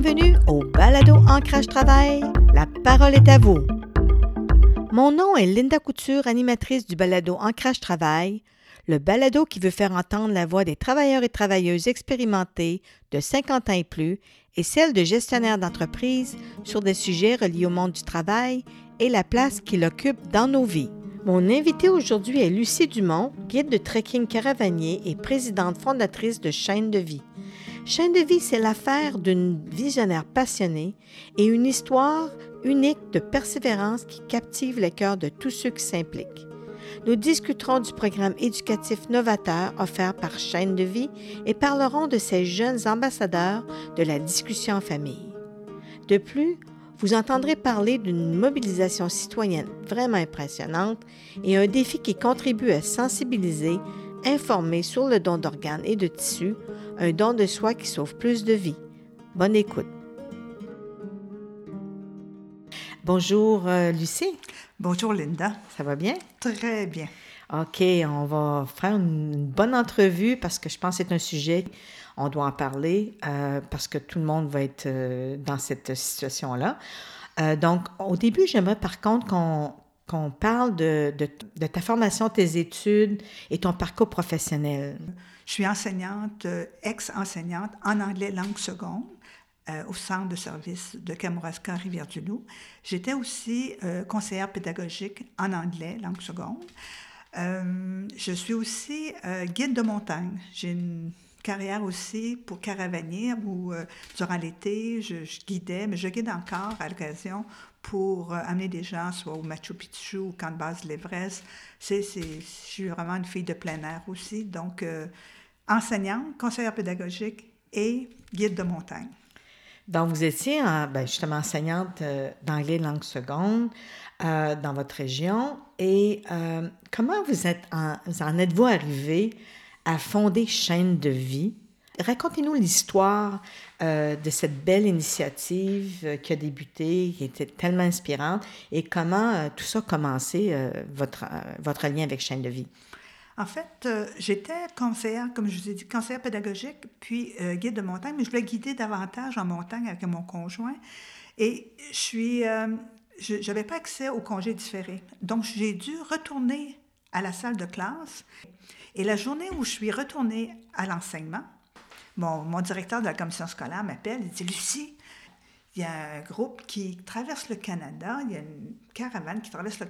Bienvenue au Balado Ancrage Travail. La parole est à vous. Mon nom est Linda Couture, animatrice du Balado Ancrage Travail, le balado qui veut faire entendre la voix des travailleurs et travailleuses expérimentés de 50 ans et plus et celle de gestionnaires d'entreprises sur des sujets reliés au monde du travail et la place qu'il occupe dans nos vies. Mon invitée aujourd'hui est Lucie Dumont, guide de trekking caravanier et présidente fondatrice de Chaîne de vie. Chaîne de vie, c'est l'affaire d'une visionnaire passionnée et une histoire unique de persévérance qui captive les cœurs de tous ceux qui s'impliquent. Nous discuterons du programme éducatif novateur offert par Chaîne de vie et parlerons de ces jeunes ambassadeurs de la discussion en famille. De plus, vous entendrez parler d'une mobilisation citoyenne vraiment impressionnante et un défi qui contribue à sensibiliser, informer sur le don d'organes et de tissus, un don de soi qui sauve plus de vies. Bonne écoute. Bonjour euh, Lucie. Bonjour Linda. Ça va bien? Très bien. OK, on va faire une bonne entrevue parce que je pense que c'est un sujet, on doit en parler euh, parce que tout le monde va être euh, dans cette situation-là. Euh, donc, au début, j'aimerais par contre qu'on parle de, de, de, ta formation, tes études et ton parcours professionnel? Je suis enseignante, ex-enseignante en anglais langue seconde au centre de service de Kamouraska, Rivière-du-Loup. J'étais aussi conseillère pédagogique en anglais langue seconde. Euh, je suis aussi euh, guide de montagne. J'ai une carrière aussi pour caravanier où euh, durant l'été, je, guidais, mais je guide encore à l'occasion pour amener des gens soit au Machu Picchu ou camp de base de l'Everest. C'est, je suis vraiment une fille de plein air aussi. Donc, enseignante, conseillère pédagogique et guide de montagne. Donc, vous étiez ben, justement enseignante d'anglais langue seconde euh, dans votre région. Et euh, comment vous, êtes en, en êtes-vous arrivé à fonder Chaîne de vie? Racontez-nous l'histoire euh, de cette belle initiative qui a débuté, qui était tellement inspirante, et comment tout ça a commencé, votre, votre lien avec Chaîne de vie? En fait, j'étais conseillère, comme je vous ai dit, conseillère pédagogique, puis guide de montagne, mais je voulais guider davantage en montagne avec mon conjoint. Et je suis je n'avais pas accès au congé différé. Donc, j'ai dû retourner à la salle de classe. Et la journée où je suis retournée à l'enseignement, mon, directeur de la commission scolaire m'appelle et dit Lucie, il y a un groupe qui traverse le Canada, il y a une caravane qui traverse le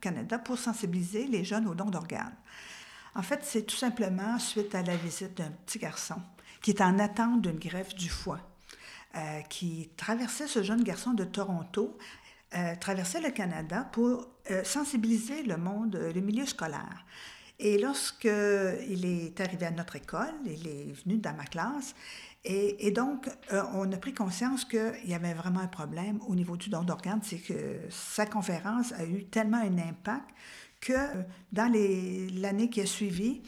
Canada pour sensibiliser les jeunes aux dons d'organes. En fait, c'est tout simplement suite à la visite d'un petit garçon qui est en attente d'une greffe du foie. Euh, qui traversait ce jeune garçon de Toronto euh, traversait le Canada pour euh, sensibiliser le monde, le milieu scolaire. Et lorsqu'il est arrivé à notre école, il est venu dans ma classe, et, et donc on a pris conscience qu'il y avait vraiment un problème au niveau du don d'organes, c'est que sa conférence a eu tellement un impact que dans l'année qui a suivi,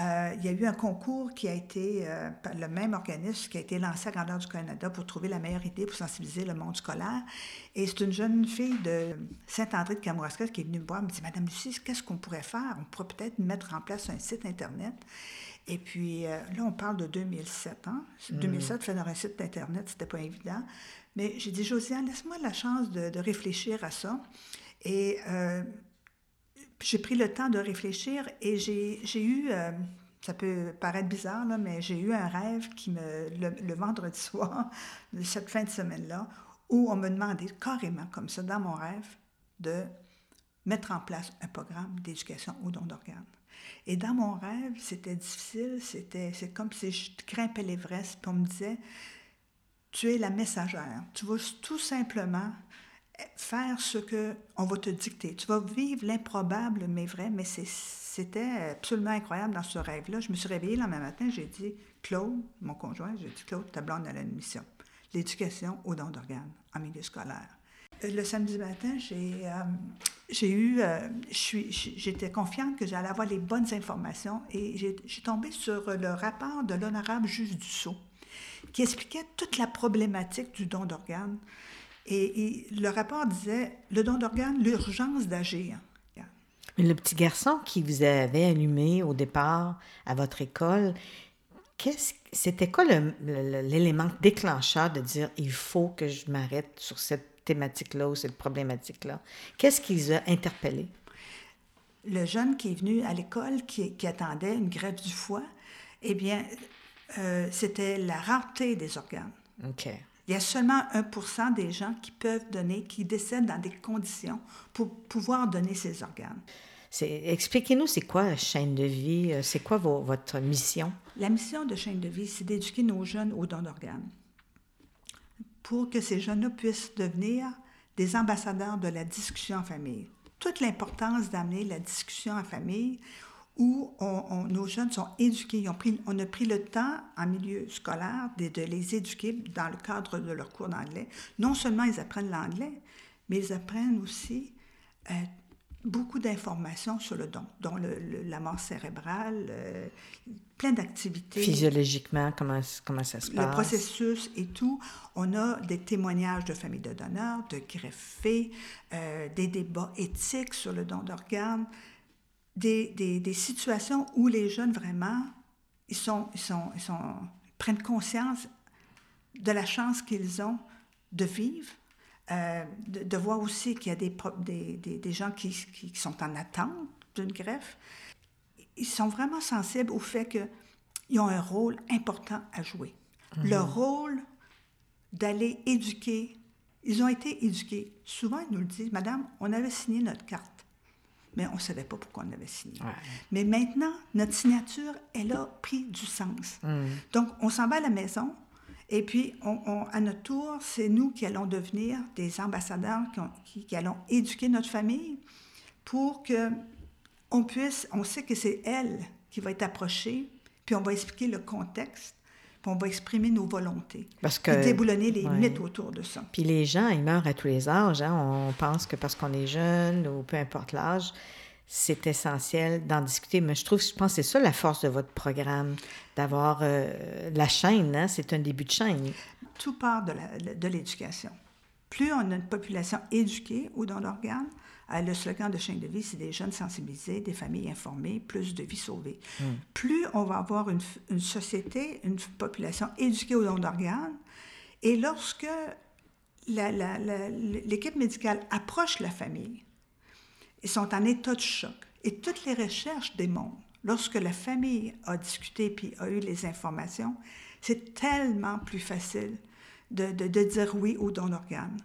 euh, il y a eu un concours qui a été, euh, le même organisme qui a été lancé à Grandeur du Canada pour trouver la meilleure idée pour sensibiliser le monde scolaire. Et c'est une jeune fille de Saint-André de Kamouraska qui est venue me voir, me dit Madame Lucie, qu'est-ce qu'on pourrait faire? On pourrait peut-être mettre en place un site Internet. Et puis euh, là, on parle de 2007. Hein? 2007, faire un site Internet, c'était pas évident. Mais j'ai dit Josiane, laisse-moi la chance de, de, réfléchir à ça. Et j'ai pris le temps de réfléchir et j'ai eu, euh, ça peut paraître bizarre, là, mais j'ai eu un rêve qui me, le, vendredi soir cette fin de semaine-là, où on me demandait carrément, comme ça, dans mon rêve, de mettre en place un programme d'éducation au don d'organes. Et dans mon rêve, c'était difficile, c'était c'est comme si je grimpais l'Everest, puis on me disait, tu es la messagère, tu vas tout simplement faire ce que on va te dicter. Tu vas vivre l'improbable, mais vrai, mais c'était absolument incroyable dans ce rêve-là. Je me suis réveillée le lendemain matin, j'ai dit, Claude, mon conjoint, j'ai dit, Claude, ta blonde a une mission. L'éducation au don d'organes en milieu scolaire. Euh, le samedi matin, j'ai euh, eu, euh, j'étais confiante que j'allais avoir les bonnes informations et j'ai tombé sur le rapport de l'honorable juge Dussault qui expliquait toute la problématique du don d'organes. Et, le rapport disait le don d'organes, l'urgence d'agir. Mais le petit garçon qui vous avait allumé au départ à votre école, Qu'est-ce, c'était quoi l'élément déclencheur de dire il faut que je m'arrête sur cette thématique-là ou cette problématique-là? Qu'est-ce qui les a interpellés? Le jeune qui est venu à l'école, qui, qui attendait une greffe du foie, eh bien, euh, c'était la rareté des organes. OK. Il y a seulement 1 des gens qui peuvent donner, qui décèdent dans des conditions pour pouvoir donner ces organes. Expliquez-nous, c'est quoi la chaîne de vie? euh, C'est quoi vos- votre mission? La mission de Chaîne de vie, c'est d'éduquer nos jeunes aux dons d'organes pour que ces jeunes-là puissent devenir des ambassadeurs de la discussion en famille. Toute l'importance d'amener la discussion en famille où on- on- nos jeunes sont éduqués. Ils ont pris- on a pris le temps en milieu scolaire de, de les éduquer dans le cadre de leur cours d'anglais. Non seulement ils apprennent l'anglais, mais ils apprennent aussi euh, beaucoup d'informations sur le don, dont le- le- la mort cérébrale, euh, plein d'activités. Physiologiquement, comment, comment ça se Le passe? processus et tout. On a des témoignages de familles de donneurs, de greffés, euh, des débats éthiques sur le don d'organes, des, des- des situations où les jeunes vraiment, ils, sont, ils, sont, ils, sont, prennent conscience de la chance qu'ils ont de vivre, euh, de, de voir aussi qu'il y a des, des, des- des gens qui, qui- qui sont en attente d'une greffe. Ils sont vraiment sensibles au fait qu'ils ont un rôle important à jouer. Le rôle d'aller éduquer. Ils ont été éduqués. Souvent, ils nous le disent, Madame, on avait signé notre carte, mais on ne savait pas pourquoi on avait signé. Ouais. Mais maintenant, notre signature, elle a pris du sens. Donc, on s'en va à la maison, et puis, on- on- à notre tour, c'est nous qui allons devenir des ambassadeurs, qui, ont- qui- qui allons éduquer notre famille pour que on puisse, on sait que c'est elle qui va être approchée, puis on va expliquer le contexte, puis on va exprimer nos volontés, Parce que- déboulonner les ouais. mythes autour de ça. Puis les gens, ils meurent à tous les âges. hein. On pense que parce qu'on est jeune ou peu importe l'âge, c'est essentiel d'en discuter. Mais je trouve, je pense que c'est ça la force de votre programme, d'avoir euh, la chaîne. hein. C'est un début de chaîne. Tout part de l'éducation. Plus on a une population éduquée aux dons d'organes, euh, le slogan de chaîne de vie, c'est des jeunes sensibilisés, des familles informées, plus de vies sauvées. Plus on va avoir une, société, une population éduquée aux dons d'organes, et lorsque l'équipe médicale approche la famille, ils sont en état de choc. Et toutes les recherches démontrent, lorsque la famille a discuté puis a eu les informations, c'est tellement plus facile de, de- de dire oui au don d'organes.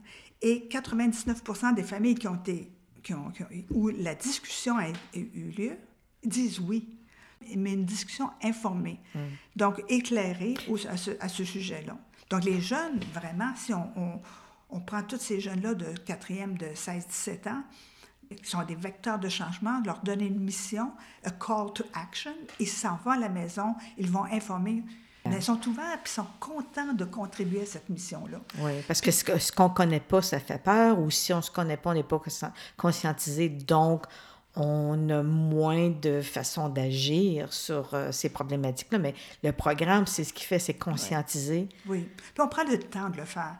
Et 99% des familles qui ont été, qui ont, qui ont- où la discussion a, eu lieu disent oui, mais une discussion informée, donc éclairée au- à ce, à ce sujet-là. Donc les jeunes, vraiment, si on, on- on prend tous ces jeunes-là de quatrième, de 16-17 ans, qui sont des vecteurs de changement, leur donner une mission, a call to action, ils s'en vont à la maison, ils vont informer. Mais ils sont ouverts et sont contents de contribuer à cette mission-là. Oui, parce que ce que- ce qu'on ne connaît pas, ça fait peur. Ou si on ne se connaît pas, on n'est pas conscien- conscientisé. Donc, on a moins de façons d'agir sur euh, ces problématiques-là. Mais le programme, c'est ce qui fait, c'est conscientiser. Oui. Puis on prend le temps de le faire.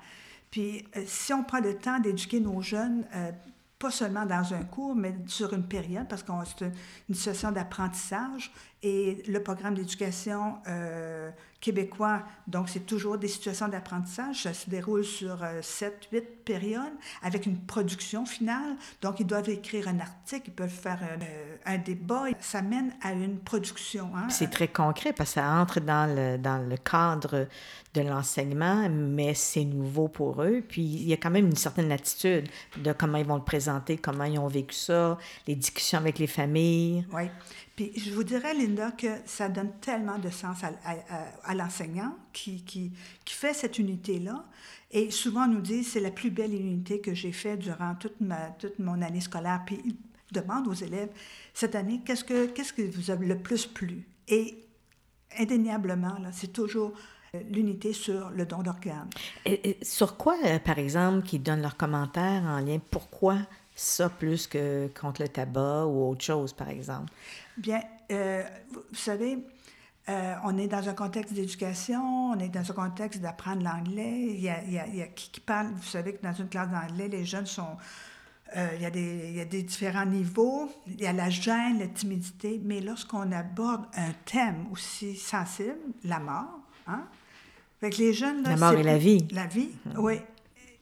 Puis euh, si on prend le temps d'éduquer nos jeunes, euh, pas seulement dans un cours, mais sur une période, parce que c'est une, une situation d'apprentissage, et le programme d'éducation euh, québécois, donc c'est toujours des situations d'apprentissage, ça se déroule sur euh, 7, 8 périodes, avec une production finale. Donc ils doivent écrire un article, ils peuvent faire un, euh, un débat, ça mène à une production. hein. C'est très concret parce que ça entre dans le, dans le cadre de l'enseignement, mais c'est nouveau pour eux. Puis il y a quand même une certaine attitude de comment ils vont le présenter, comment ils ont vécu ça, les discussions avec les familles. Oui. Puis je vous dirais, Linda, que ça donne tellement de sens à, l'enseignant qui, qui, qui fait cette unité-là. Et souvent, on nous dit c'est la plus belle unité que j'ai faite durant toute, ma, toute mon année scolaire. Puis ils demandent aux élèves cette année qu'est-ce que, qu'est-ce que vous avez le plus plu? Et indéniablement, là, c'est toujours euh, l'unité sur le don d'organes. Sur quoi, euh, par exemple, qu'ils donnent leurs commentaires en lien, pourquoi ça plus que contre le tabac ou autre chose, par exemple? Bien, euh, vous savez, euh, on est dans un contexte d'éducation, on est dans un contexte d'apprendre l'anglais. Il y a, il y a- il y a qui qui parle, vous savez que dans une classe d'anglais, les jeunes sont euh, il, y a des, il y a des différents niveaux, il y a la gêne, la timidité, mais lorsqu'on aborde un thème aussi sensible, la mort, hein? Avec les jeunes, là, La mort et la vie. La vie, oui.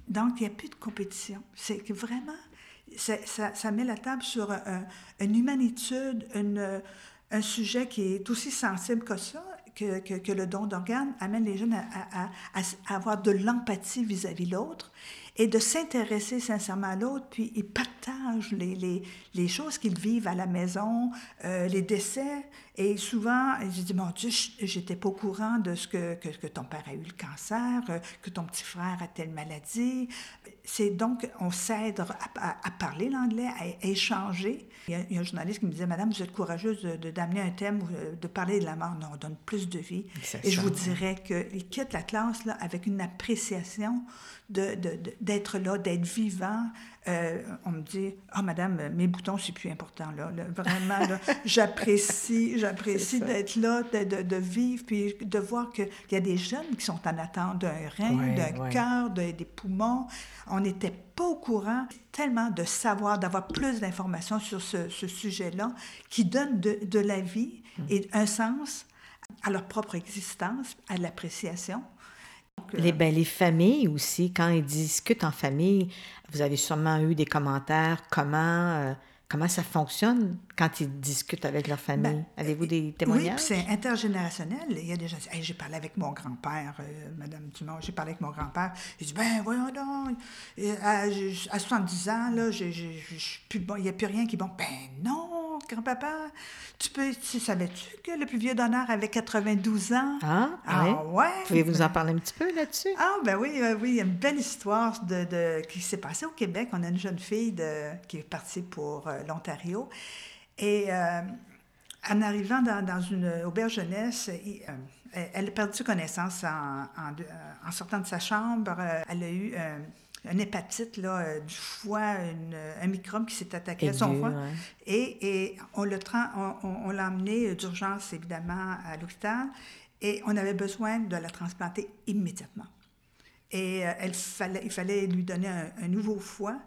Donc, il n'y a plus de compétition. C'est vraiment, ça, ça- ça met la table sur un- une humanitude, une- un sujet qui est aussi sensible que ça, que, que- que le don d'organes amène les jeunes à, à- à- avoir de l'empathie vis-à-vis l'autre et de s'intéresser sincèrement à l'autre, puis ils partagent les, les, les choses qu'ils vivent à la maison, euh, les décès. Et souvent, je dis, mon Dieu, je- j'étais pas au courant de ce que, que, que ton père a eu le cancer, euh, que ton petit frère a telle maladie. C'est donc, on s'aide à, à- à parler l'anglais, à, échanger. Il y, a, il y a un journaliste qui me disait, Madame, vous êtes courageuse de- d'amener un thème, euh, de parler de la mort. Non, on donne plus de vie. Et je vous dirais qu'ils quittent la classe là, avec une appréciation de, de- de- d'être là, d'être vivant. Euh, on me dit, ah, madame, mes boutons, c'est plus important. Là. Là, vraiment, là, j'apprécie, j'apprécie d'être là, de, de- vivre, puis de voir qu'il y a des jeunes qui sont en attente d'un rein, Ouais, d'un ouais. cœur, de- des poumons. On n'était pas au courant tellement de savoir, d'avoir plus d'informations sur ce, ce sujet-là, qui donne de, de la vie Mm. et un sens à leur propre existence, à l'appréciation. Donc, euh, Les, ben, les familles aussi, quand ils discutent en famille, vous avez sûrement eu des commentaires, comment, euh, comment ça fonctionne? Quand ils discutent avec leur famille? Ben, Avez-vous des Oui, témoignages? puis c'est intergénérationnel. Il y a des gens qui disent Hey, J'ai parlé avec mon grand-père, euh, Madame Dumont, j'ai parlé avec mon grand-père. Il dit Ben, voyons donc, euh, à, je- à 70 ans, là, je plus bon, il n'y a plus rien qui est bon. Ben non, grand-papa, tu peux. Tu savais-tu que le plus vieux d'honneur avait 92 ans? Ah, Ah ouais? ouais? Pouvez-vous en parler un petit peu là-dessus? Ah, ben oui, euh, oui, il y a une belle histoire de, de- qui s'est passée au Québec. On a une jeune fille de- qui est partie pour euh, l'Ontario. Et euh, en arrivant dans, dans une auberge jeunesse, il- euh, elle- a perdu connaissance en, en, de- en sortant de sa chambre. Euh, elle a eu euh, une hépatite là, du foie, une- un microbe qui s'est attaqué à son foie. ouais. Et, et on on, on- on l'a emmené d'urgence, évidemment, à l'hôpital. Et on avait besoin de la transplanter immédiatement. Et elle fallait, il fallait lui donner un, un nouveau foie.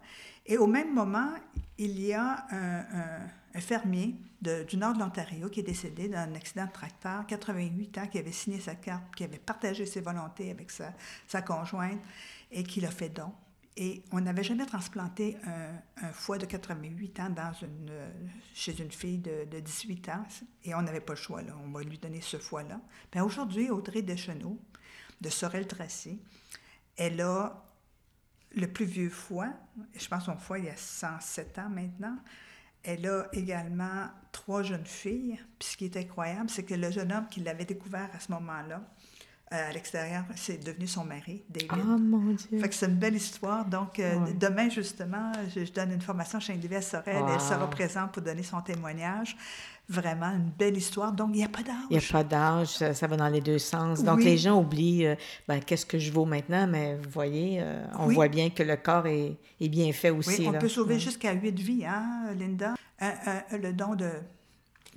Et au même moment, il y a un, un- un fermier du nord de l'Ontario qui est décédé d'un accident de tracteur, 88 ans, qui avait signé sa carte, qui avait partagé ses volontés avec sa, conjointe et qui l'a fait don. Et on n'avait jamais transplanté un, foie de 88 ans chez une fille de, de 18 ans. Et on n'avait pas le choix, là. On va lui donner ce foie-là. Ben aujourd'hui, Audrey Deschenaux, de Sorel-Tracé, elle a le plus vieux foie. Je pense que son foie, il a 107 ans maintenant. Elle a également trois jeunes filles. Puis ce qui est incroyable, c'est que le jeune homme qui l'avait découvert à ce moment-là, à l'extérieur, c'est devenu son mari, David. Ah, mon Dieu! Fait que c'est une belle histoire. Donc, euh, Ouais. demain, justement, je, je donne une formation chez Indivie Sorel. Wow. Elle sera présente pour donner son témoignage. Vraiment une belle histoire. Donc, il n'y a pas d'âge. Il n'y a pas d'âge, ça, ça va dans les deux sens. Donc, Oui. les gens oublient, euh, ben, qu'est-ce que je vaux maintenant, mais vous voyez, euh, on Oui. voit bien que le corps est, est bien fait aussi. Oui, on là. peut sauver Ouais. jusqu'à huit vies, hein, Linda? Le don de,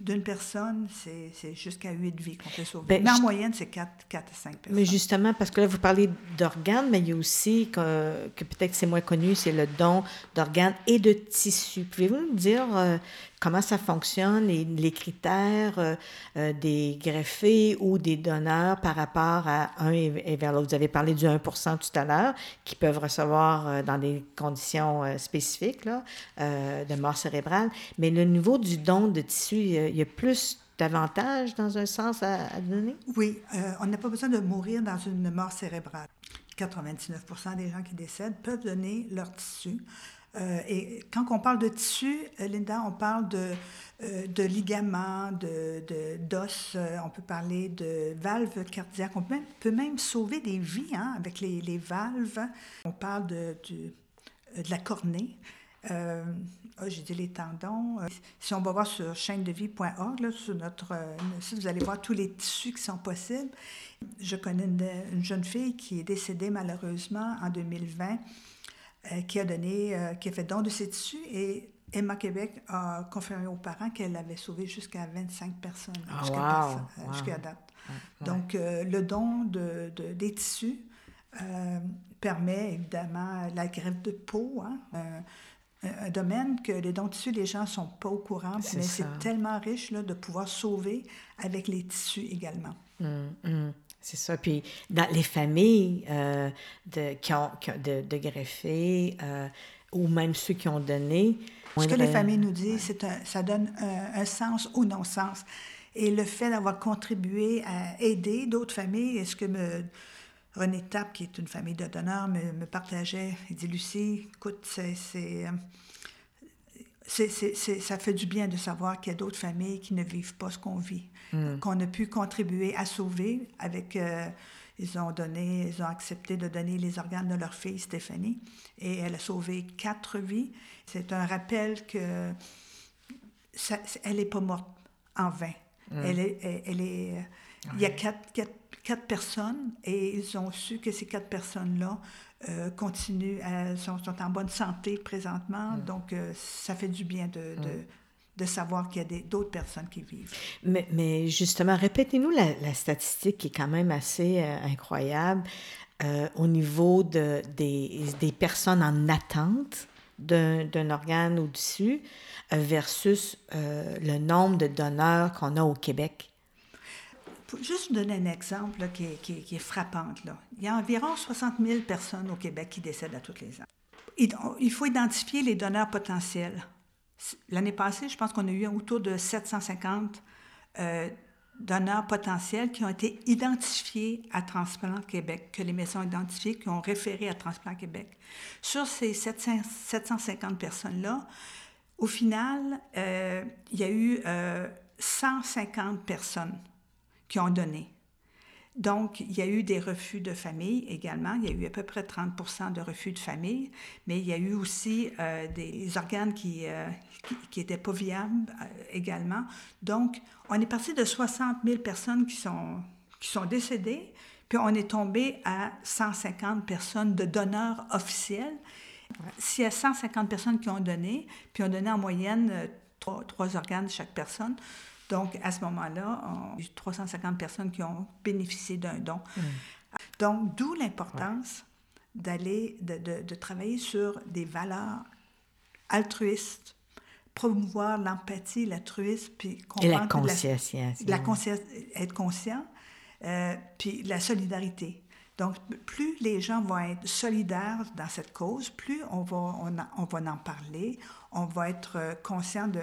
d'une personne, c'est, jusqu'à huit vies qu'on peut sauver. Ben, mais en je- moyenne, c'est quatre, quatre à cinq personnes. Mais justement, parce que là, vous parlez d'organes, mais il y a aussi, que, que peut-être c'est moins connu, c'est le don d'organes et de tissus. Pouvez-vous nous dire euh, comment ça fonctionne, les, les critères euh, euh, des greffés ou des donneurs par rapport à un et, et vers l'autre? Vous avez parlé du 1 tout à l'heure, qui peuvent recevoir dans des conditions spécifiques là, de mort cérébrale. Mais le niveau du don de tissus, il y a- plus d'avantages dans un sens à, donner? Oui, euh, on n'a pas besoin de mourir dans une mort cérébrale. 99% des gens qui décèdent peuvent donner leur tissu. Euh, et quand on parle de tissu, euh, Linda, on parle de, de ligaments, de, de- d'os, euh, on peut parler de valves cardiaques, on peut même, sauver des vies hein, avec les, valves. On parle de, de la cornée. Euh, ah, j'ai dit les tendons. Euh, si on va voir sur chaîne-de-vie.org, sur notre euh, site, vous allez voir tous les tissus qui sont possibles. Je connais une, une jeune fille qui est décédée malheureusement en 2020, euh, qui a donné, qui a fait don de ses tissus et Emma Québec a confirmé aux parents qu'elle avait sauvé jusqu'à 25 personnes Ah, jusqu'à wow, wow. date. Ouais. Donc, le don de, de- des tissus permet évidemment la greffe de peau, hein, un, un domaine que les dons de tissus, les gens ne sont pas au courant, mais c'est tellement riche là, de pouvoir sauver avec les tissus également. Hum, hum. C'est ça. Puis dans les familles euh, de, qui ont, de, de greffés euh, ou même ceux qui ont donné. Ce que les familles nous disent, c'est ça donne un, sens au non-sens. Et le fait d'avoir contribué à aider d'autres familles, est-ce que me, René Tapp, qui est une famille de donneurs, me, me partageait, il dit Lucie, écoute, c'est euh, c'est, ça fait du bien de savoir qu'il y a d'autres familles qui ne vivent pas ce qu'on vit, hmm. qu'on a pu contribuer à sauver avec... Euh, ils ont donné, ils ont accepté de donner les organes de leur fille Stéphanie et elle a sauvé quatre vies. C'est un rappel que ça, elle n'est pas morte en vain. Hmm. Elle est, elle, est, il y a quatre, quatre, quatre, personnes et ils ont su que ces quatre personnes-là euh, continuent, elles sont, en bonne santé présentement. Mm. Donc, euh, ça fait du bien de, de, mm. de savoir qu'il y a d'autres personnes qui vivent. Mais, mais justement, répétez-nous la, la, statistique qui est quand même assez euh, incroyable au niveau de, des, des, personnes en attente d'un organe au-dessus versus le nombre de donneurs qu'on a au Québec juste donner un exemple qui, est, qui, frappant. Il y a environ 60 000 personnes au Québec qui décèdent à tous les ans. Il faut identifier les donneurs potentiels. L'année passée, je pense qu'on a eu autour de 750 euh, donneurs potentiels qui ont été identifiés à Transplant Québec, que les maisons ont identifiés, qui ont référé à Transplant Québec. Sur ces 750 personnes-là, au final, euh, il y a eu 150 euh, personnes qui ont donné. Donc, il y a eu des refus de famille également. Il y a eu à peu près 30% de refus de famille, mais il y a eu aussi euh, des organes qui n'étaient euh, pas viables euh, également. Donc, on est parti de 60 000 personnes qui sont, qui sont décédées, puis on est tombé à 150 personnes de donneurs officiels. S'il y a 150 personnes qui ont donné, puis on donnait en moyenne trois, trois organes chaque personne, donc, à ce moment-là, on a eu 350 personnes qui ont bénéficié d'un don. Mm. Donc, d'où l'importance d'aller, de, de, travailler sur des valeurs altruistes, promouvoir l'empathie, l'altruisme, puis comprendre... Et la conscience. La, conscience, être conscient, euh, puis la solidarité. Donc, plus les gens vont être solidaires dans cette cause, plus on va, on, on va en parler, on va être euh, conscient de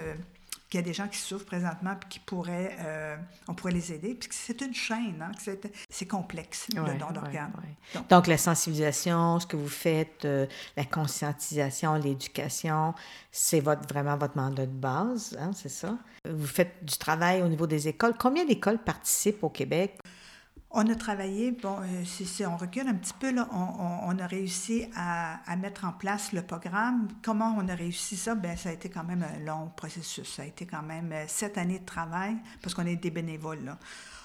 qu'il y a des gens qui souffrent présentement puis qui pourraient, euh, on pourrait les aider. Puis c'est une chaîne, hein, c'est complexe, le don d'organes. Donc, la sensibilisation, ce que vous faites, euh, la conscientisation, l'éducation, c'est votre, vraiment votre mandat de base, hein, c'est ça? Vous faites du travail au niveau des écoles. Combien d'écoles participent au Québec? On a travaillé, bon, euh, si, on recule un petit peu, on, a réussi à, mettre en place le programme. Comment on a réussi ça? Bien, ça a été quand même un long processus. Ça a été quand même euh, sept années de travail parce qu'on est des bénévoles.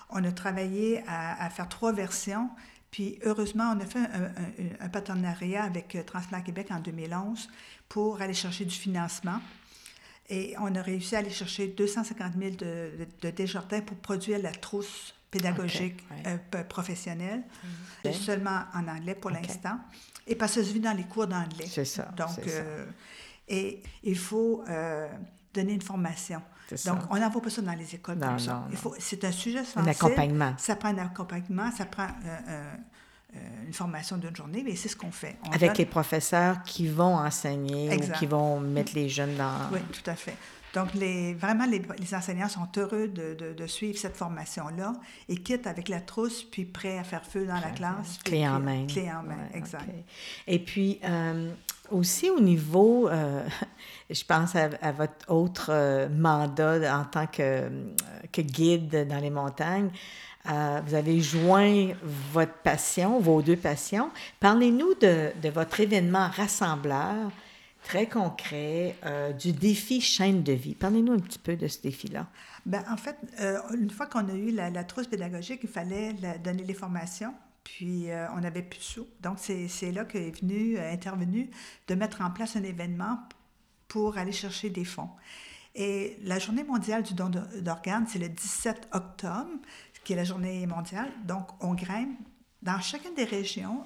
On a travaillé à, faire trois versions. Puis heureusement, on a fait un, partenariat avec euh, Transplant Québec en 2011 pour aller chercher du financement. Et on a réussi à aller chercher 250 000 de, de, Desjardins pour produire la trousse pédagogique euh, professionnelle, mhm. seulement en anglais pour l'instant, et parce que se vit dans les cours d'anglais. C'est ça. Donc, euh, et il faut euh, donner une formation. Donc, on n'envoie pas ça dans les écoles non, ça. C'est un sujet sensible. Un accompagnement. Ça prend un accompagnement, ça prend une formation d'une journée, mais c'est ce qu'on fait. Avec les professeurs qui vont enseigner ou qui vont mettre les jeunes dans... Oui, tout à fait. Donc, les, vraiment, les, enseignants sont heureux de, suivre cette formation-là et quittent avec la trousse, puis prêts à faire feu dans la classe. Clé en main. Clé en main, exact. Et puis, euh, aussi au niveau, euh, je pense à, votre autre euh, mandat en tant que, que, guide dans les montagnes. vous avez joint votre passion, vos deux passions. Parlez-nous de, de votre événement rassembleur très concret euh, du défi chaîne de vie. Parlez-nous un petit peu de ce défi-là. Bien, en fait, euh, une fois qu'on a eu la, trousse pédagogique, il fallait donner les formations. Puis euh, on n'avait plus de sous. Donc c'est là qu'est venu, intervenu de mettre en place un événement pour aller chercher des fonds. Et la journée mondiale du don d'organes, c'est le 17 octobre, qui est la journée mondiale. Donc on grimpe dans chacune des régions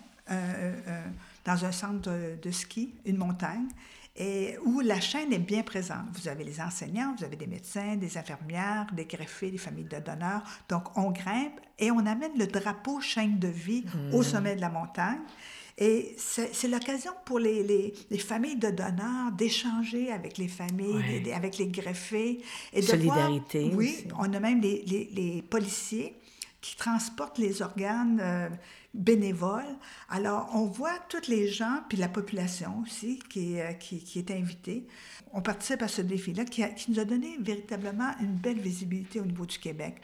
dans un centre de, ski, une montagne, et où la chaîne est bien présente. Vous avez les enseignants, vous avez des médecins, des infirmières, des greffés, des familles de donneurs. Donc, on grimpe et on amène le drapeau chaîne de vie au Hmm. sommet de la montagne. Et c'est l'occasion pour les, les- les familles de donneurs d'échanger avec les familles, Ouais. avec les greffés. Et de Solidarité voir- oui, aussi. on a même les, les- les policiers qui transportent les organes euh, bénévoles. Alors, on voit toutes les gens, puis la population aussi, qui, euh, qui, qui est invitée. On participe à ce défi-là qui, qui nous a donné véritablement une belle visibilité au niveau du Québec.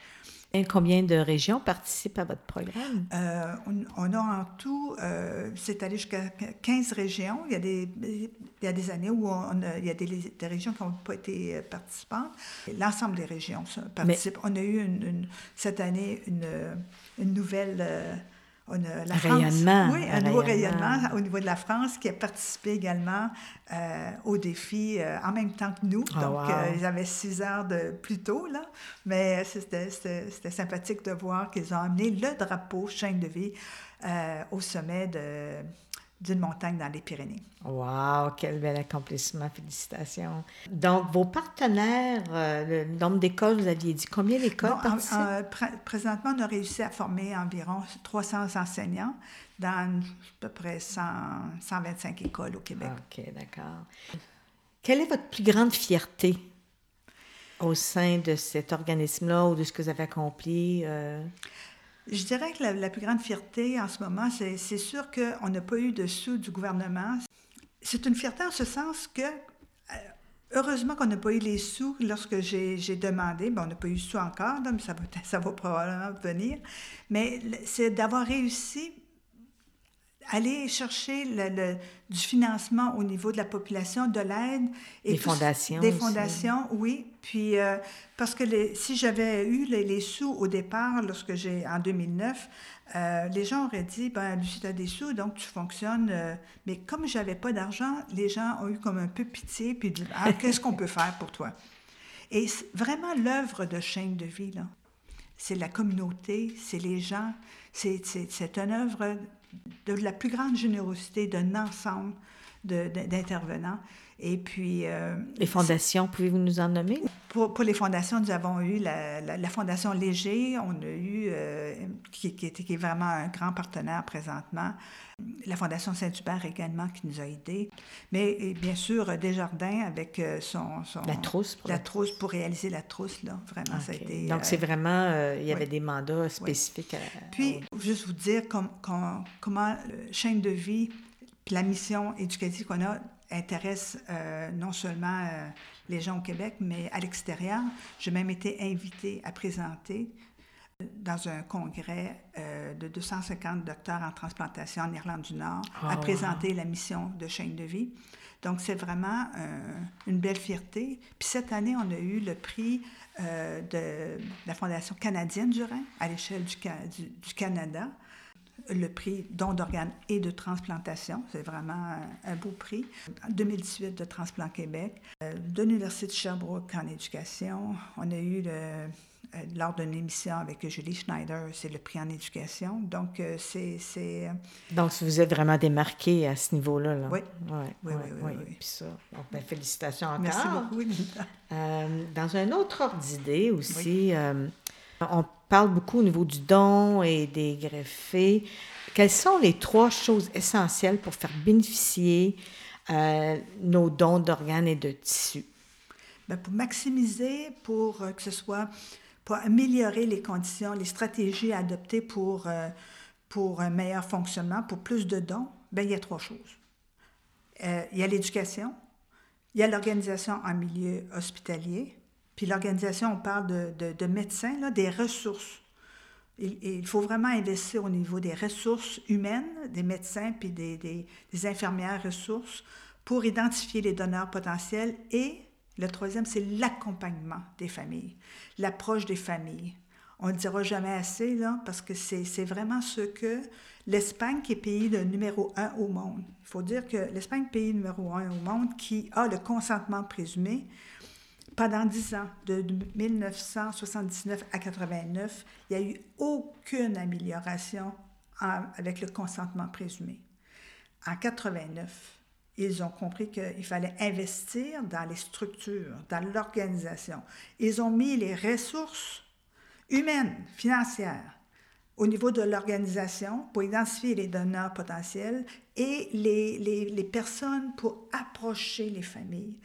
Et combien de régions participent à votre programme? Euh, on, on a en tout, euh, c'est allé jusqu'à 15 régions. Il y a des, il y a des années où on a- il y a des, des régions qui n'ont pas été euh, participantes. L'ensemble des régions participent. On a eu une- une- cette année une, une nouvelle... on a la Un France, rayonnement, oui, un nouveau rayonnement. rayonnement au niveau de la France qui a participé également euh, au défi euh, en même temps que nous. Oh, Donc, wow. euh, ils avaient six heures de plus tôt, là. Mais c'était sympathique de voir qu'ils ont amené le drapeau chaîne de vie euh, au sommet de- d'une montagne dans les Pyrénées. Wow, quel bel accomplissement, félicitations. Donc, vos partenaires, euh, le nombre d'écoles, vous aviez dit combien d'écoles Bon, en- participent? en- pré- présentement, on a réussi à former environ 300 enseignants dans à peu près 100, 125 écoles au Québec. OK, d'accord. Quelle est votre plus grande fierté au sein de cet organisme-là ou de ce que vous avez accompli? euh? Je dirais que la, plus grande fierté en ce moment, c'est sûr qu'on n'a pas eu de sous du gouvernement. C'est une fierté en ce sens que, euh, heureusement qu'on n'a pas eu les sous lorsque j'ai demandé. Bon, on n'a pas eu de sous encore, mais ça ça va probablement venir. Mais c'est d'avoir réussi aller chercher le, le- du financement au niveau de la population, de l'aide. et Des tout fondations Des aussi. fondations, oui. Puis, euh, parce que les- si j'avais eu les, les sous au départ, lorsque j'ai, en 2009, euh, les gens auraient dit, ben Lucie, tu as des sous, donc tu fonctionnes. euh. mais comme j'avais pas d'argent, les gens ont eu comme un peu pitié, puis dit, ah, qu'est-ce qu'on peut faire pour toi? Et vraiment l'œuvre de chaîne de vie, là. C'est la communauté, c'est les gens, c'est, c'est, c'est une œuvre de la plus grande générosité d'un ensemble d'intervenants. Et puis, euh, Les fondations, pouvez-vous nous en nommer? pour, pour les fondations, nous avons eu la, la- la Fondation Léger, on a eu, euh, qui, qui, était- qui est vraiment un grand partenaire présentement, la Fondation Saint-Hubert également qui nous a aidés, mais bien sûr Desjardins avec euh, son, son- La trousse pour la trousse pour réaliser la trousse, là, vraiment, ça a été... Donc, c'est vraiment, euh, il y avait oui. des mandats spécifiques à... puis, juste vous dire com- com- comment chaîne de vie, puis la mission éducative qu'on a intéresse euh, non seulement euh, les gens au Québec, mais à l'extérieur. J'ai même été invitée à présenter euh, dans un congrès euh, de 250 docteurs en transplantation en Irlande du Nord, Ah, à wow. présenter la mission de chaîne de vie. Donc, c'est vraiment une belle fierté. Puis cette année, on a eu le prix de la Fondation canadienne du rein à l'échelle du, Ca- du- du Canada, le prix don d'organes et de transplantation. C'est vraiment un, un beau prix. En 2018, de Transplant Québec. Euh, de l'Université de Sherbrooke en éducation, on a eu le, euh, lors d'une émission avec Julie Schneider, c'est le prix en éducation. Donc, euh, c'est... c'est, euh, Donc, vous êtes vraiment démarqué à ce niveau-là. Là. Oui. Ouais, Oui, ouais, oui, oui, oui. Puis ça, donc, ben, félicitations encore. Merci beaucoup. Euh, dans un autre ordre d'idée aussi, euh, on parle beaucoup au niveau du don et des greffés. Quelles sont les trois choses essentielles pour faire bénéficier euh, nos dons d'organes et de tissus? Ben, pour maximiser, pour euh, que ce soit, pour améliorer les conditions, les stratégies à adopter pour, euh, pour un meilleur fonctionnement, pour plus de dons, ben, il y a trois choses. Il y a l'éducation, il y a l'organisation en milieu hospitalier, puis l'organisation, on parle de, de, de médecins, là, des ressources. Il, faut vraiment investir au niveau des ressources humaines, des médecins, puis des, des, des infirmières ressources pour identifier les donneurs potentiels et le troisième, c'est l'accompagnement des familles, l'approche des familles. On ne dira jamais assez, là, parce que c'est vraiment ce que l'Espagne, qui est pays numéro un au monde, il faut dire que l'Espagne, pays numéro un au monde, qui a le consentement présumé, pendant dix ans, de 1979 à 89, il n'y a eu aucune amélioration avec le consentement présumé. En 89, ils ont compris qu'il fallait investir dans les structures, dans l'organisation. Ils ont mis les ressources humaines, financières, au niveau de l'organisation pour identifier les donneurs potentiels et les personnes pour approcher les familles.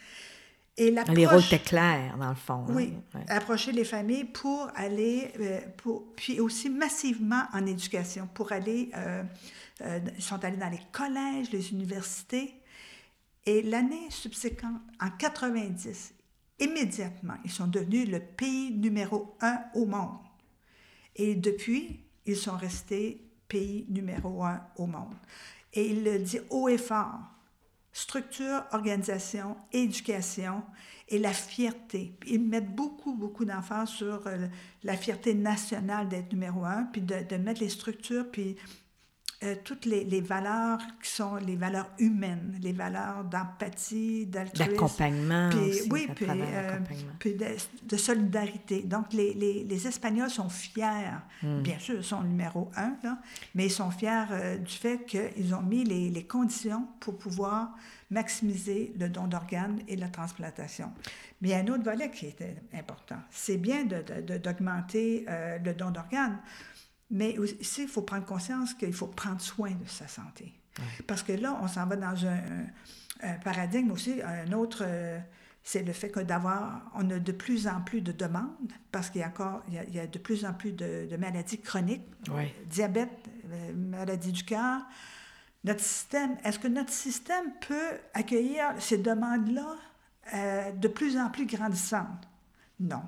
Et les rôles étaient dans le fond. Hein. Oui, approcher les familles pour aller, euh, pour, puis aussi massivement en éducation, pour aller, euh, euh, ils sont allés dans les collèges, les universités. Et l'année subséquente, en 90, immédiatement, ils sont devenus le pays numéro un au monde. Et depuis, ils sont restés pays numéro un au monde. Et il le dit haut et fort structure, organisation, éducation et la fierté. Ils mettent beaucoup, beaucoup d'emphase sur euh, la fierté nationale d'être numéro un, puis de, de mettre les structures, puis euh, toutes les, les, valeurs qui sont les valeurs humaines, les valeurs d'empathie, d'altruisme. D'accompagnement. Oui, puis, euh, puis de, de, solidarité. Donc, les, les, les Espagnols sont fiers, hmm. bien sûr, ils sont numéro un, là, mais ils sont fiers euh, du fait qu'ils ont mis les, les, conditions pour pouvoir maximiser le don d'organes et la transplantation. Mais il y a un autre volet qui est important. C'est bien d'augmenter le don d'organes, mais aussi, il faut prendre conscience qu'il faut prendre soin de sa santé. Parce que là, on s'en va dans un, paradigme aussi, un autre, euh, c'est le fait que d'avoir, on a de plus en plus de demandes, parce qu'il y a encore, il y a, de plus en plus de, maladies chroniques, diabète, euh, maladie du cœur. Notre système, est-ce que notre système peut accueillir ces demandes-là euh, de plus en plus grandissantes? Non.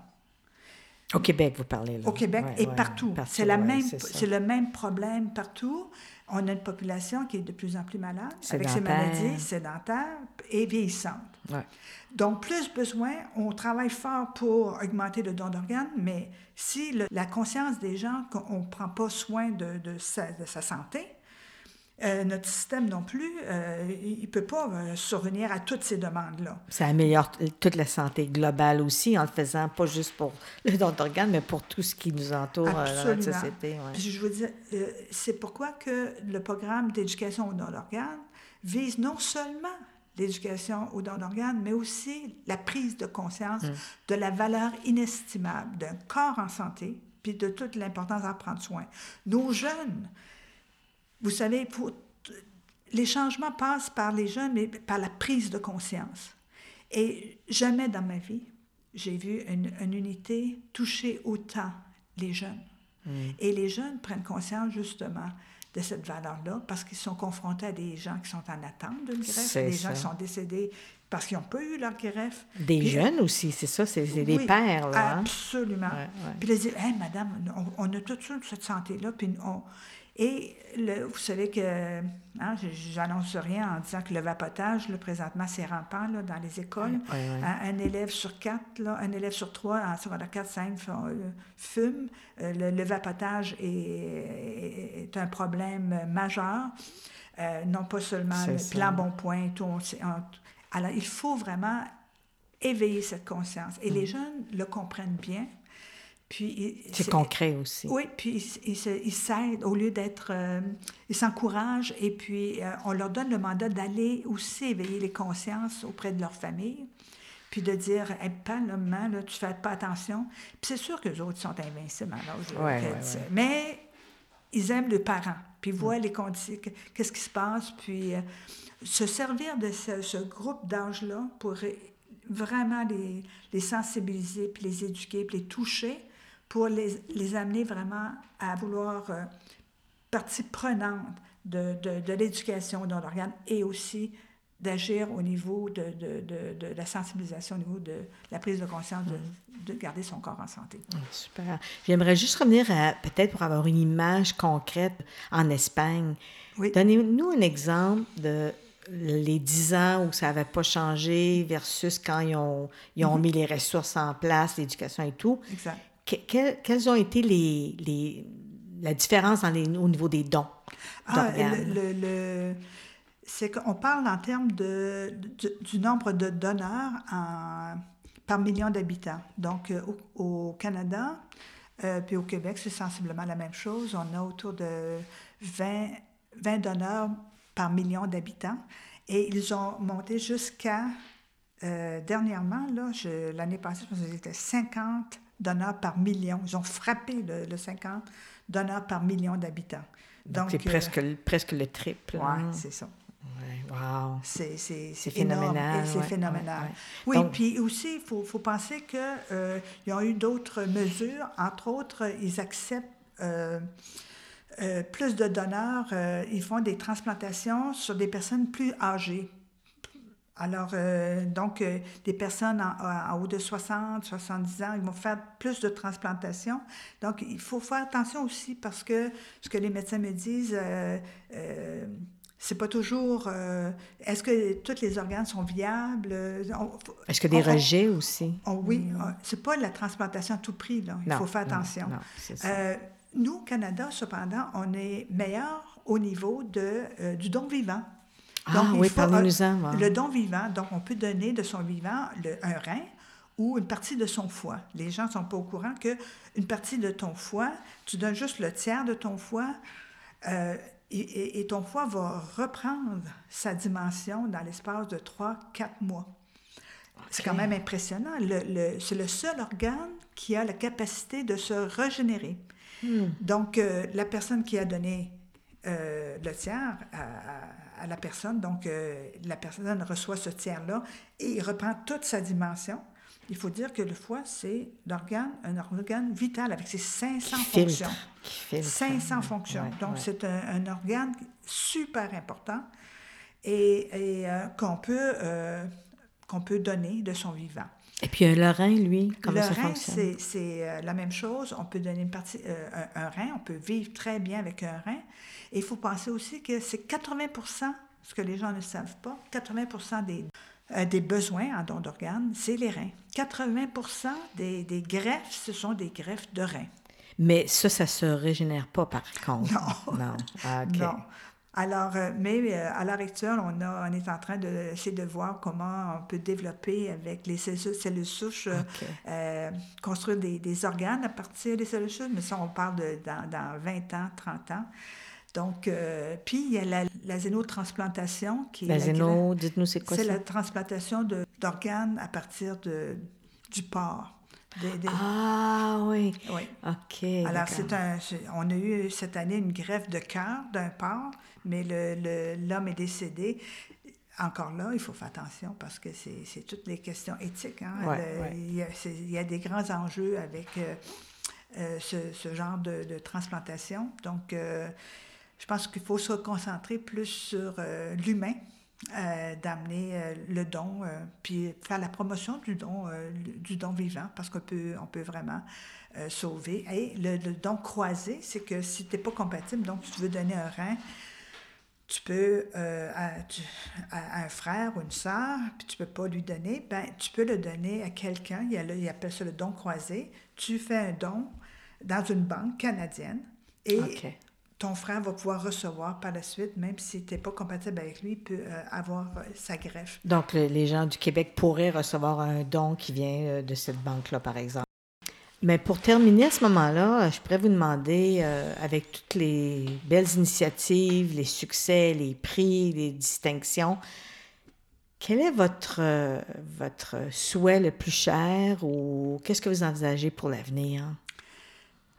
Au Québec, vous parlez là. Au Québec et partout. c'est la même, c'est le même problème partout. On a une population qui est de plus en plus malade avec ces maladies sédentaires et vieillissantes. Donc, plus besoin, on travaille fort pour augmenter le don d'organes, mais si la conscience des gens qu'on ne prend pas soin de, de, sa, de sa santé, euh, notre système non plus, euh, il ne peut pas euh, survenir à toutes ces demandes-là. Ça améliore toute la santé globale aussi en le faisant pas juste pour le don d'organes, mais pour tout ce qui nous entoure dans notre société. je veux dire, c'est pourquoi que le programme d'éducation au don d'organes vise non seulement l'éducation au don d'organes, mais aussi la prise de conscience mm. de la valeur inestimable d'un corps en santé, puis de toute l'importance à prendre soin. Nos jeunes, vous savez, les changements passent par les jeunes, mais par la prise de conscience. Et jamais dans ma vie, j'ai vu une, unité toucher autant les jeunes. Hmm. Et les jeunes prennent conscience justement de cette valeur-là parce qu'ils sont confrontés à des gens qui sont en attente d'une greffe, des gens qui sont décédés parce qu'ils n'ont pas eu leur greffe. Des jeunes aussi, c'est ça, c'est des pères. Là, hein? Absolument. Puis ils disent, hey, madame, on, a toute cette santé-là, puis on, et le, vous savez que, hein, j'annonce rien en disant que le vapotage, là, présentement, c'est rampant là, dans les écoles. Un, élève sur quatre, là, un élève sur trois en secondaire 4, 5 euh, fume. Euh, le, vapotage est, est, un problème majeur. Euh, non pas seulement le plan bon point, tout. alors, il faut vraiment éveiller cette conscience. Et les mm. jeunes le comprennent bien. C'est concret aussi. Oui, puis ils s'aident au lieu d'être. Euh, ils s'encouragent et puis euh, on leur donne le mandat d'aller aussi éveiller les consciences auprès de leur famille, puis de dire hey, pas maman, là, tu fais pas attention. Puis c'est sûr que les autres sont invincibles à Mais ils aiment les parents, puis ils voient mm. les conditions, qu'est-ce qui se passe, puis euh, se servir de ce, ce groupe d'âge-là pour vraiment les, les sensibiliser, puis les éduquer, puis les toucher pour les, les amener vraiment à vouloir euh, partie prenante de, de, de l'éducation dans l'organe et aussi d'agir au niveau de, de, la sensibilisation, au niveau de la prise de conscience de, garder son corps en santé. Ah, super. J'aimerais juste revenir à, peut-être pour avoir une image concrète en Espagne. Oui. Donnez-nous un exemple de les dix ans où ça n'avait pas changé versus quand ils ont, ils ont mm-hmm. mis les ressources en place, l'éducation et tout. Exact quelles ont été les, les la différence dans les, au niveau des dons ah, le, C'est qu'on parle en termes de, du nombre de donneurs en, par million d'habitants. Donc, euh, au, Canada, euh, puis au Québec, c'est sensiblement la même chose. On a autour de 20, 20 donneurs par million d'habitants. Et ils ont monté jusqu'à, euh, dernièrement, l'année passée, je pense que c'était 50 donneurs par million. Ils ont frappé le, le 50 donneurs par million d'habitants. Donc, c'est presque, presque le triple. Oui, c'est ça. Wow. C'est phénoménal. C'est phénoménal. Oui, puis aussi, il faut, faut, penser qu'ils euh, ont eu d'autres mesures. Entre autres, ils acceptent euh, euh, plus de donneurs. Euh, ils font des transplantations sur des personnes plus âgées. Alors, donc, des personnes en, en, haut de 60, 70 ans, ils vont faire plus de transplantations. Donc, il faut faire attention aussi parce que ce que les médecins me disent, c'est pas toujours. Euh, est-ce que tous les organes sont viables? Est-ce que des rejets aussi? oui, mm. c'est pas la transplantation à tout prix, là. Il faut faire attention. Euh, nous, au Canada, cependant, on est meilleur au niveau de, euh, du don vivant. Ah oui, parlez-nous-en. Le don vivant, donc on peut donner de son vivant le, un rein ou une partie de son foie. Les gens ne sont pas au courant qu'une partie de ton foie, tu donnes juste le tiers de ton foie, et, ton foie va reprendre sa dimension dans l'espace de 3-4 mois. C'est quand même impressionnant. Le, c'est le seul organe qui a la capacité de se régénérer. Hmm. Donc, euh, la personne qui a donné euh, le tiers à, la personne, donc euh, la personne reçoit ce tiers-là et il reprend toute sa dimension. Il faut dire que le foie, c'est l'organe, un organe vital avec ses 500 fonctions. 500 fonctions. Donc, c'est un, organe super important et, euh, qu'on peut, euh, qu'on peut donner de son vivant. Et puis le rein, lui, comment ça fonctionne? Le rein, c'est euh, la même chose. On peut donner une partie, un, rein, on peut vivre très bien avec un rein. Et il faut penser aussi que c'est 80% ce que les gens ne savent pas, 80 des euh, des besoins en don d'organes, c'est les reins. 80 des, des, greffes, ce sont des greffes de reins. Mais ça, ça ne se régénère pas, par contre. Non. Non. Ah, non. Alors, euh, mais euh, à l'heure actuelle, on, a, on est en train d'essayer de, de voir comment on peut développer avec les cellules, souches, construire des, des, organes à partir des cellules souches, mais ça, on parle de dans, dans 20 ans, 30 ans. Donc, euh, puis il y a la, la zénotransplantation qui la zéno, dites-nous c'est quoi C'est la transplantation d'organes à partir de, du porc. Ah oui. Oui. OK. Alors, c'est un, on a eu cette année une greffe de cœur d'un porc, mais l'homme le, est décédé. Encore là, il faut faire attention parce que c'est toutes les questions éthiques. Hein? il, y a, il, y a, des grands enjeux avec euh, euh, ce, ce, genre de, de transplantation. Donc, je pense qu'il faut se concentrer plus sur euh, l'humain, euh, d'amener euh, le don, puis faire la promotion du don, du don vivant, parce qu'on peut, on peut vraiment sauver. Et le, don croisé, c'est que si tu n'es pas compatible, donc tu veux donner un rein, tu peux, à, un frère ou une sœur, puis tu ne peux pas lui donner, ben, tu peux le donner à quelqu'un, il, y a il appelle ça le don croisé. Tu fais un don dans une banque canadienne et ton frère va pouvoir recevoir par la suite, même si tu pas compatible avec lui, peut euh, avoir euh, sa greffe. Donc, les gens du Québec pourraient recevoir un don qui vient euh, de cette banque-là, par exemple. Mais pour terminer à ce moment-là, je pourrais vous demander, avec toutes les belles initiatives, les succès, les prix, les distinctions, quel est votre, votre souhait le plus cher ou qu'est-ce que vous envisagez pour l'avenir?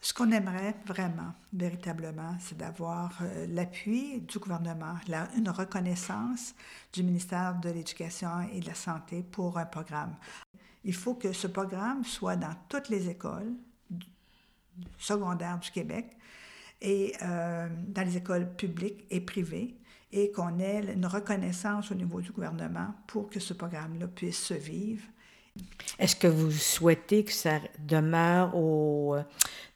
Ce qu'on aimerait vraiment, véritablement, c'est d'avoir euh, l'appui du gouvernement, une reconnaissance du ministère de l'Éducation et de la Santé pour un programme. Il faut que ce programme soit dans toutes les écoles secondaires du Québec et euh, dans les écoles publiques et privées et qu'on ait une reconnaissance au niveau du gouvernement pour que ce programme-là puisse se vivre. Est-ce que vous souhaitez que ça demeure au,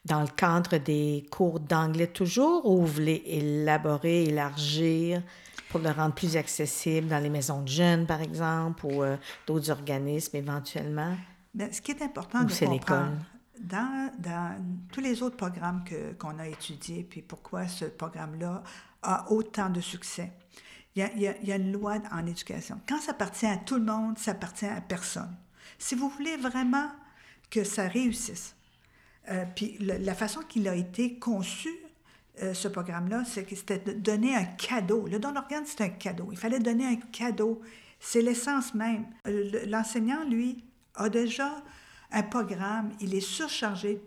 dans le cadre des cours d'anglais toujours ou vous voulez élaborer, élargir pour le rendre plus accessible dans les maisons de jeunes, par exemple, ou euh, d'autres organismes éventuellement? Bien, ce qui est important de comprendre, dans, dans, tous les autres programmes qu'on a étudiés, puis pourquoi ce programme-là a autant de succès, il y, a, il y a une loi en éducation. Quand ça appartient à tout le monde, ça appartient à personne. Si vous voulez vraiment que ça réussisse, euh, puis la façon qu'il a été conçu, euh, ce programme-là, c'est que c'était de donner un cadeau. Le don d'organes, c'est un cadeau. Il fallait donner un cadeau. C'est l'essence même. Euh, l'enseignant, lui, a déjà un programme, il est surchargé.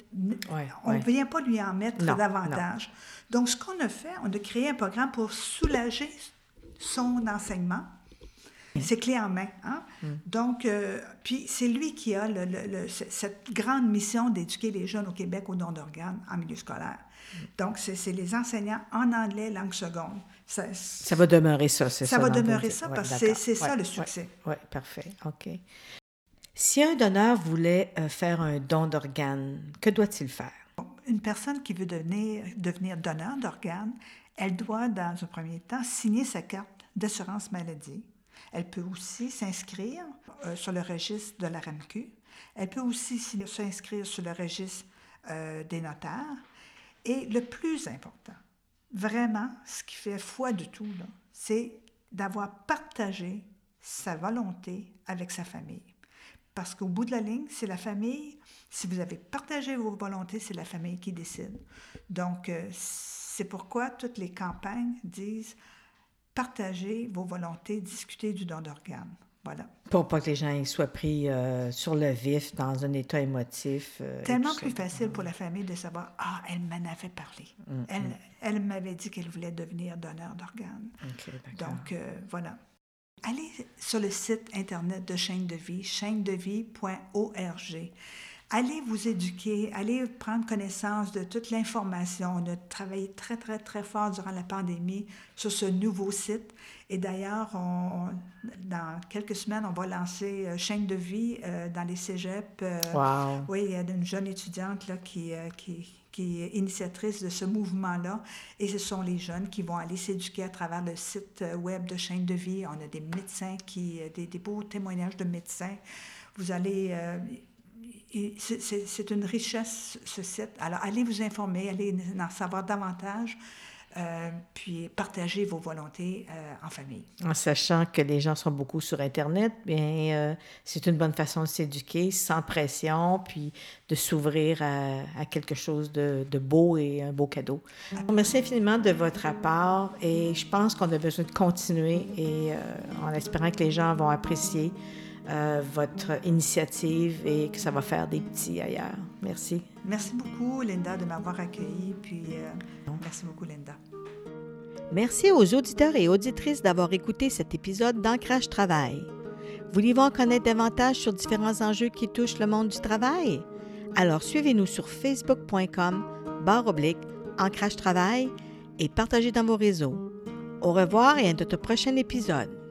on ne vient pas lui en mettre davantage. Donc, ce qu'on a fait, on a créé un programme pour soulager son enseignement. C'est clé en main. Hein? Mm. Donc, euh, puis c'est lui qui a le, cette grande mission d'éduquer les jeunes au Québec au don d'organes en milieu scolaire. Mm. Donc, c'est les enseignants en anglais, langue seconde. Ça, ça va demeurer ça, c'est ça? Ça va demeurer ça parce que c'est ça le succès. Oui, parfait. OK. Si un donneur voulait euh, faire un don d'organes, que doit-il faire? Une personne qui veut devenir, devenir donneur d'organes, elle doit, dans un premier temps, signer sa carte d'assurance maladie. Elle peut aussi s'inscrire euh, sur le registre de la RAMQ. Elle peut aussi s'inscrire sur le registre euh, des notaires. Et le plus important, vraiment, ce qui fait foi de tout, c'est d'avoir partagé sa volonté avec sa famille. Parce qu'au bout de la ligne, c'est la famille, si vous avez partagé vos volontés, c'est la famille qui décide. Donc, euh, c'est pourquoi toutes les campagnes disent partagez vos volontés, discutez du don d'organes. Voilà. Pour pas que les gens soient pris euh, sur le vif, dans un état émotif. Euh, Tellement plus facile pour la famille de savoir Ah, elle m'en avait parlé. Mm, elle, mm. elle m'avait dit qu'elle voulait devenir donneur d'organes. Donc, voilà allez sur le site Internet de Chaîne de vie, chaîne-de-vie.org. Allez vous éduquer, allez prendre connaissance de toute l'information. On a travaillé très, très, très fort durant la pandémie sur ce nouveau site. Et d'ailleurs, dans quelques semaines, on va lancer euh, Chaîne de vie euh, dans les cégeps. Euh, wow. Oui, il y a une jeune étudiante là, qui, qui, qui est initiatrice de ce mouvement-là. Et ce sont les jeunes qui vont aller s'éduquer à travers le site web de Chaîne de vie. On a des médecins, qui, des, des beaux témoignages de médecins. Vous allez... C'est une richesse, ce site. Alors, allez vous informer, allez en savoir davantage. Euh, puis partager vos volontés euh, en famille. En sachant que les gens sont beaucoup sur Internet, bien, euh, c'est une bonne façon de s'éduquer sans pression, puis de s'ouvrir à, quelque chose de, beau et un beau cadeau. Merci infiniment de votre apport et je pense qu'on a besoin de continuer et en espérant que les gens vont apprécier euh, votre initiative et que ça va faire des petits ailleurs. Merci. Merci beaucoup, Linda, de m'avoir accueilli. Puis, euh, merci beaucoup, Linda. Merci aux auditeurs et auditrices d'avoir écouté cet épisode d'Ancrage Travail. Voulez-vous en connaître davantage sur différents enjeux qui touchent le monde du travail? Alors suivez-nous sur facebook.com barre oblique Ancrage Travail et partagez dans vos réseaux. Au revoir et à notre prochain épisode.